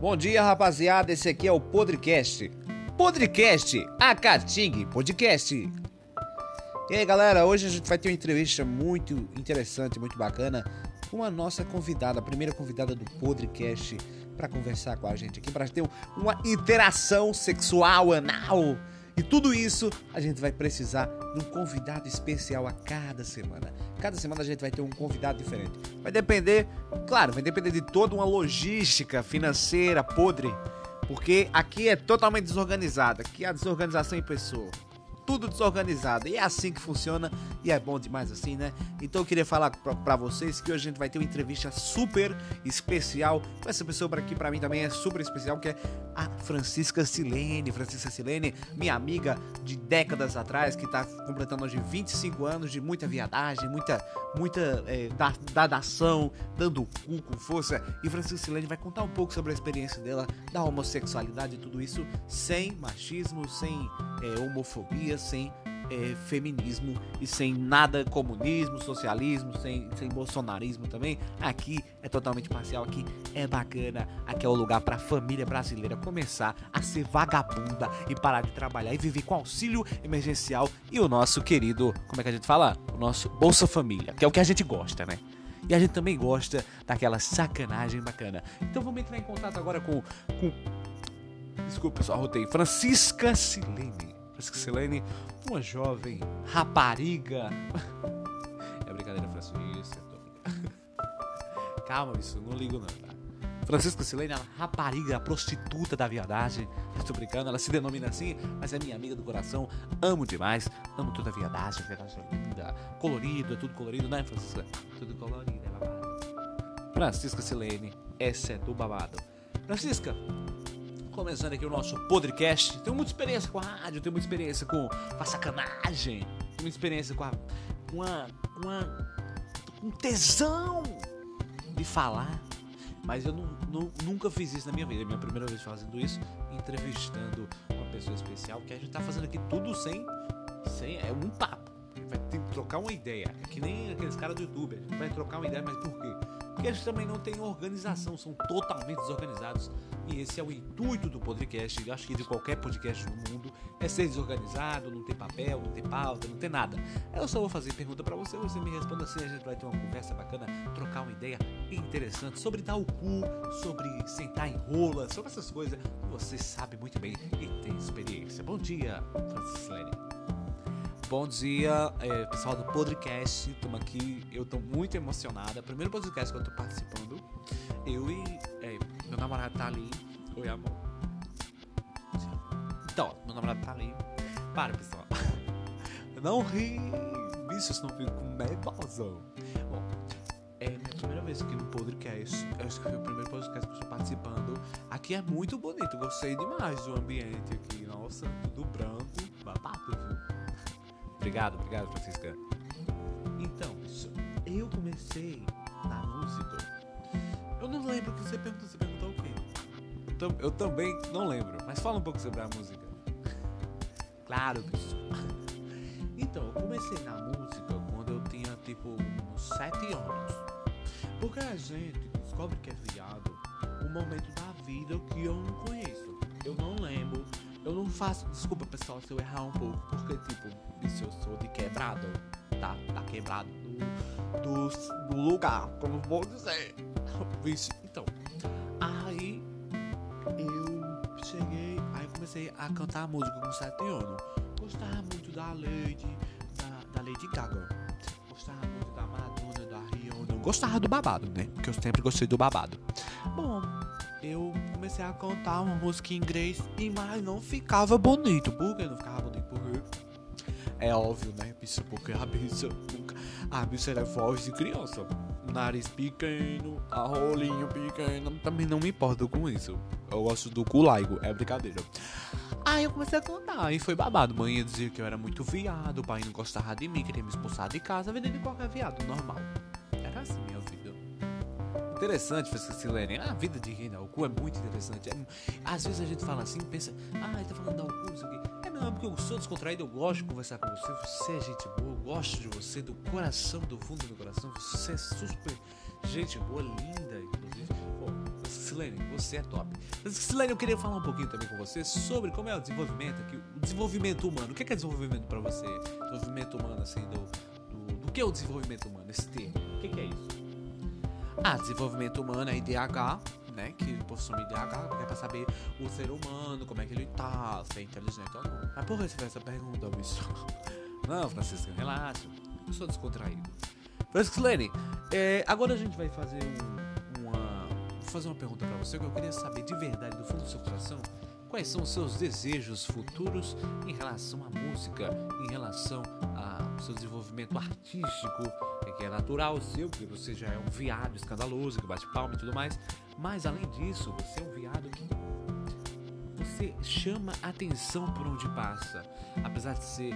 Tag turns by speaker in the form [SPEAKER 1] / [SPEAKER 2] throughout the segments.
[SPEAKER 1] Bom dia, rapaziada. Esse aqui é o Podcast. Podcast, a Cating Podcast. E aí, galera, hoje a gente vai ter uma entrevista muito interessante, muito bacana com a nossa convidada, a primeira convidada do Podcast para conversar com a gente aqui, para ter uma interação sexual anal. E tudo isso a gente vai precisar de um convidado especial a cada semana. Cada semana a gente vai ter um convidado diferente. Vai depender, claro, vai depender de toda uma logística financeira podre, porque aqui é totalmente desorganizado. Aqui é a desorganização em pessoa tudo desorganizado. E é assim que funciona e é bom demais assim, né? Então eu queria falar para vocês que hoje a gente vai ter uma entrevista super especial com essa pessoa aqui para mim também é super especial, que é a Francisca Silene. Francisca Silene, minha amiga de décadas atrás, que tá completando hoje 25 anos de muita viadagem, muita muita é, dadação, dando cu com força. E Francisca Silene vai contar um pouco sobre a experiência dela da homossexualidade e tudo isso sem machismo, sem é, homofobia, sem é, feminismo e sem nada comunismo, socialismo, sem, sem bolsonarismo também. Aqui é totalmente parcial, aqui é bacana, aqui é o lugar para a família brasileira começar a ser vagabunda e parar de trabalhar e viver com auxílio emergencial e o nosso querido, como é que a gente fala? O nosso Bolsa Família, que é o que a gente gosta, né? E a gente também gosta daquela sacanagem bacana. Então vamos entrar em contato agora com. com... Desculpa, pessoal, rotei. Francisca Silene. Francisca Silene, uma jovem rapariga. É brincadeira, Francisca. Calma, isso, não ligo não, tá? Francisca Silene, é rapariga, a prostituta da viadagem. Estou brincando, ela se denomina assim, mas é minha amiga do coração. Amo demais, amo toda a viadagem, a viadagem é linda, colorido, é tudo colorido, né, Francisca? Tudo colorido, é babado. Francisca Silene, essa é do babado. Francisca, começando aqui o nosso podcast. Tenho muita experiência com a rádio, tenho muita experiência com, com a sacanagem, tenho muita experiência com a. uma. uma. um tesão de falar. Mas eu não, não, nunca fiz isso na minha vida. É minha primeira vez fazendo isso, entrevistando uma pessoa especial, que a gente tá fazendo aqui tudo sem. sem é um papo. A vai ter que trocar uma ideia. É que nem aqueles caras do YouTube. A gente vai trocar uma ideia, mas por quê? Porque eles também não têm organização, são totalmente desorganizados. E esse é o intuito do podcast, eu acho que de qualquer podcast no mundo, é ser desorganizado, não ter papel, não ter pauta, não ter nada. Eu só vou fazer pergunta para você, você me responda assim, a gente vai ter uma conversa bacana, trocar uma ideia interessante sobre dar o cu, sobre sentar em rola, sobre essas coisas que você sabe muito bem e tem experiência. Bom dia, Francislene. Bom dia, é, pessoal do podcast. Estamos aqui, eu estou muito emocionada. Primeiro podcast que eu estou participando. Eu e é, meu namorado tá ali. Oi, amor. Então, meu namorado tá ali. Para, pessoal. Não ri. Bicho, senão fico medroso. Bom, é minha primeira vez aqui no podcast. Esse foi o primeiro podcast que eu estou participando. Aqui é muito bonito. Gostei demais do ambiente aqui. Nossa, tudo branco. Obrigado, obrigado, Francisca. Então, eu comecei na música. Eu não lembro o que você perguntou. Você perguntou o quê? Eu, eu também não lembro, mas fala um pouco sobre a música. Claro, pessoal. Então, eu comecei na música quando eu tinha tipo uns 7 anos. Porque a gente descobre que é viado um momento da vida que eu não conheço. Eu não lembro. Eu não faço. Desculpa, pessoal, se eu errar um pouco. Porque, tipo, se eu sou de quebrado. Tá, tá quebrado do, do, do lugar. Como vou dizer. Vixe, então. Aí eu cheguei. Aí comecei a cantar música com 7 anos. Gostava muito da Lady. Da, da Lady Gaga. Gostava muito da Madonna, da Rihanna. Gostava do babado, né? Porque eu sempre gostei do babado. Bom, eu comecei a cantar uma música em inglês e mais não ficava bonito. Por que não ficava bonito? Porque é óbvio, né, bicho? Porque a bicha nunca. A bicha era voz de criança. Nariz pequeno, a rolinho pequeno. Também não me importo com isso. Eu gosto do culaigo, é brincadeira. Aí eu comecei a cantar e foi babado. Mãe dizia que eu era muito viado, o pai não gostava de mim, queria me expulsar de casa, de qualquer viado, normal. Interessante, Francisca Silene. A vida de quem dá o cu é muito interessante. É, às vezes a gente fala assim, pensa, ah, ele tá falando dar o cu, isso aqui. É não, porque eu sou descontraído, eu gosto de conversar com você, você é gente boa, eu gosto de você, do coração, do fundo do coração, você é super gente boa, linda, inclusive. Silene, você é top. Silene, eu queria falar um pouquinho também com você sobre como é o desenvolvimento aqui, o desenvolvimento humano. O que é, que é desenvolvimento para você? Desenvolvimento humano, assim, do, do, do, que é o desenvolvimento humano, esse termo? O que, que é isso? Ah, desenvolvimento humano é IDH, né? Que professor IDH é pra saber o ser humano, como é que ele tá, se é inteligente ou não. Mas por que você fez essa pergunta, bicho? Não, Francisco, relaxa. Eu sou descontraído. Francisco Lene, é, agora a gente vai fazer um, uma. Vou fazer uma pergunta para você que eu queria saber de verdade, do fundo do seu coração, quais são os seus desejos futuros em relação à música, em relação ao seu desenvolvimento artístico, que é natural seu, porque você já é um viado escandaloso, que bate palma e tudo mais. Mas além disso, você é um viado que você chama atenção por onde passa. Apesar de ser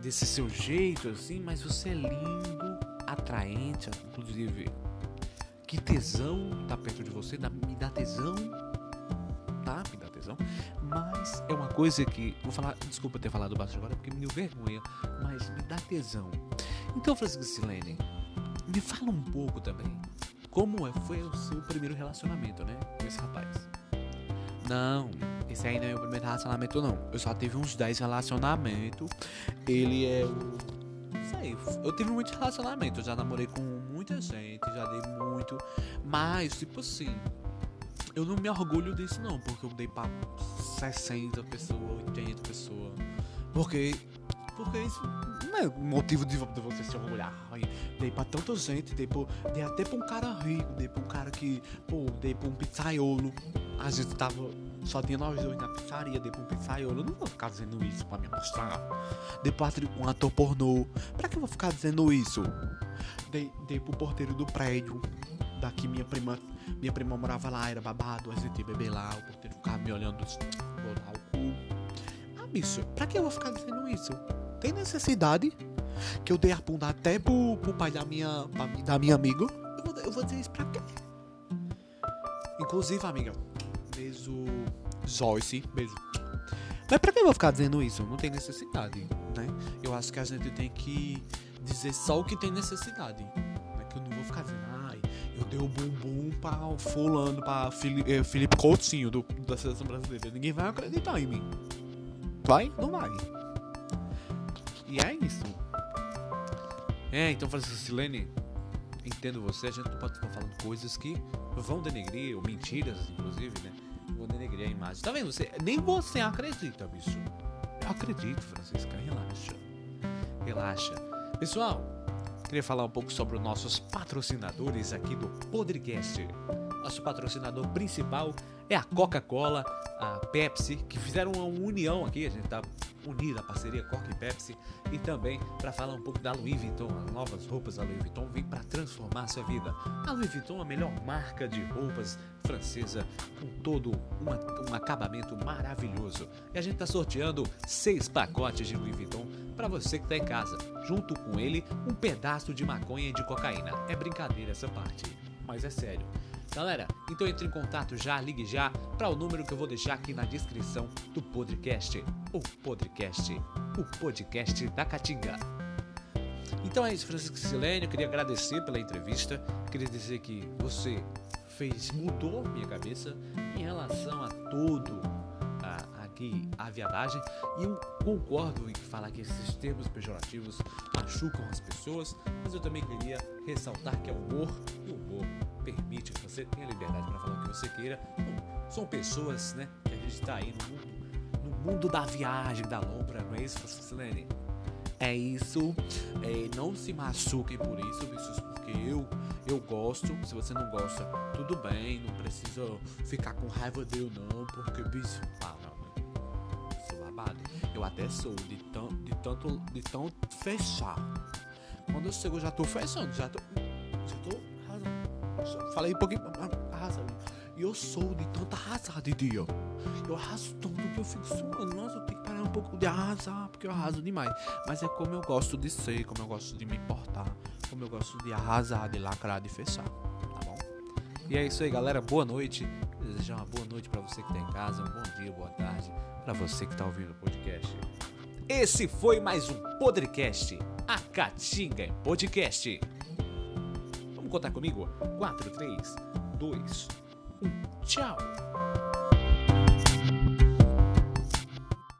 [SPEAKER 1] desse seu jeito assim, mas você é lindo, atraente, inclusive. Que tesão tá perto de você, dá, me dá tesão, tá? Me dá Mas é uma coisa que. Vou falar. Desculpa ter falado baixo agora porque me deu vergonha. Mas me dá tesão. Então, Francisco Silene, me fala um pouco também. Como é, foi o seu primeiro relacionamento, né? Com esse rapaz. Não, esse aí não é o primeiro relacionamento, não. Eu só tive uns 10 relacionamentos. Ele é o. Sei, eu tive muitos relacionamentos. Já namorei com muita gente, já dei muito. Mas, tipo assim, eu não me orgulho disso, não. Porque eu dei pra 60 pessoas, 80 pessoas. Porque. Porque isso não é motivo de você se orgulhar. Dei pra tanta gente, dei, pra, dei até pra um cara rico, dei pra um cara que. Pô, dei pra um pizzaiolo. A gente tava. Só tinha nós dois na pizzaria, dei pra um pizzaiolo. Eu não vou ficar dizendo isso pra me mostrar. Dei pra um ator pornô. Pra que eu vou ficar dizendo isso? Dei, dei pro porteiro do prédio. Daqui minha prima. Minha prima morava lá, era babado, a gente beber lá, o porteiro ficava me olhando, botar o cu. Ah, bicho, pra que eu vou ficar dizendo isso? Tem necessidade? Que eu dei a bunda até pro, pro pai da minha, da minha amiga. Eu vou, eu vou dizer isso pra quê? Inclusive, amiga, beijo Joyce, beijo. Mas pra que eu vou ficar dizendo isso? Não tem necessidade, né? Eu acho que a gente tem que dizer só o que tem necessidade. É que eu não vou ficar dizendo, ai, eu dei o bumbum pra fulano, pra Felipe, eh, Felipe Coutinho do, da seleção brasileira. Ninguém vai acreditar em mim. Vai? Não vai. E é isso. É, então Francisco Silene, entendo você, a gente não pode ficar falando coisas que vão denegrir, ou mentiras, inclusive, né? Vão denegrir a imagem. Tá vendo? Você, nem você acredita, bicho. Eu acredito, Francisca, relaxa. Relaxa. Pessoal, queria falar um pouco sobre os nossos patrocinadores aqui do Podcast. Nosso patrocinador principal é a Coca-Cola, a Pepsi, que fizeram uma união aqui, a gente tá unida, a parceria Coca e Pepsi, e também para falar um pouco da Louis Vuitton, as novas roupas da Louis Vuitton vêm para transformar sua vida. A Louis Vuitton é a melhor marca de roupas francesa, com todo um acabamento maravilhoso. E a gente está sorteando seis pacotes de Louis Vuitton para você que está em casa, junto com ele um pedaço de maconha e de cocaína. É brincadeira essa parte, mas é sério. Galera, então entre em contato já, ligue já para o número que eu vou deixar aqui na descrição do podcast. O podcast, o podcast da Caatinga. Então é isso, Francisco Silênio. Queria agradecer pela entrevista. Queria dizer que você fez, mudou minha cabeça em relação a tudo aqui a viadagem. E eu concordo em falar que esses termos pejorativos machucam as pessoas, mas eu também queria ressaltar que é humor e o humor permite que você tenha liberdade para falar o que você queira. Bom, são pessoas, né, que a gente está aí no mundo, no mundo da viagem, da lombra, não é isso, Silene? É isso. É, não se machuquem por isso, bichos, porque eu eu gosto. Se você não gosta, tudo bem, não precisa ficar com raiva dele não, porque bicho, ah. Eu até sou de tão, de tanto, de tão fechar. Quando eu chego, já tô fechando, já tô, já tô Falei um pouquinho. Arrasando. E eu sou de tanta arrasar de dia. Eu arraso tanto que eu fico suando. Nossa, eu tenho que parar um pouco de arrasar, porque eu arraso demais. Mas é como eu gosto de ser, como eu gosto de me portar, como eu gosto de arrasar, de lacrar, de fechar. Tá bom? E é isso aí, galera. Boa noite. Desejar uma boa noite para você que tá em casa, um bom dia, boa tarde para você que tá ouvindo o podcast. Esse foi mais um Podcast, a Catinga Podcast. Vamos contar comigo? 4, 3, 2, Tchau!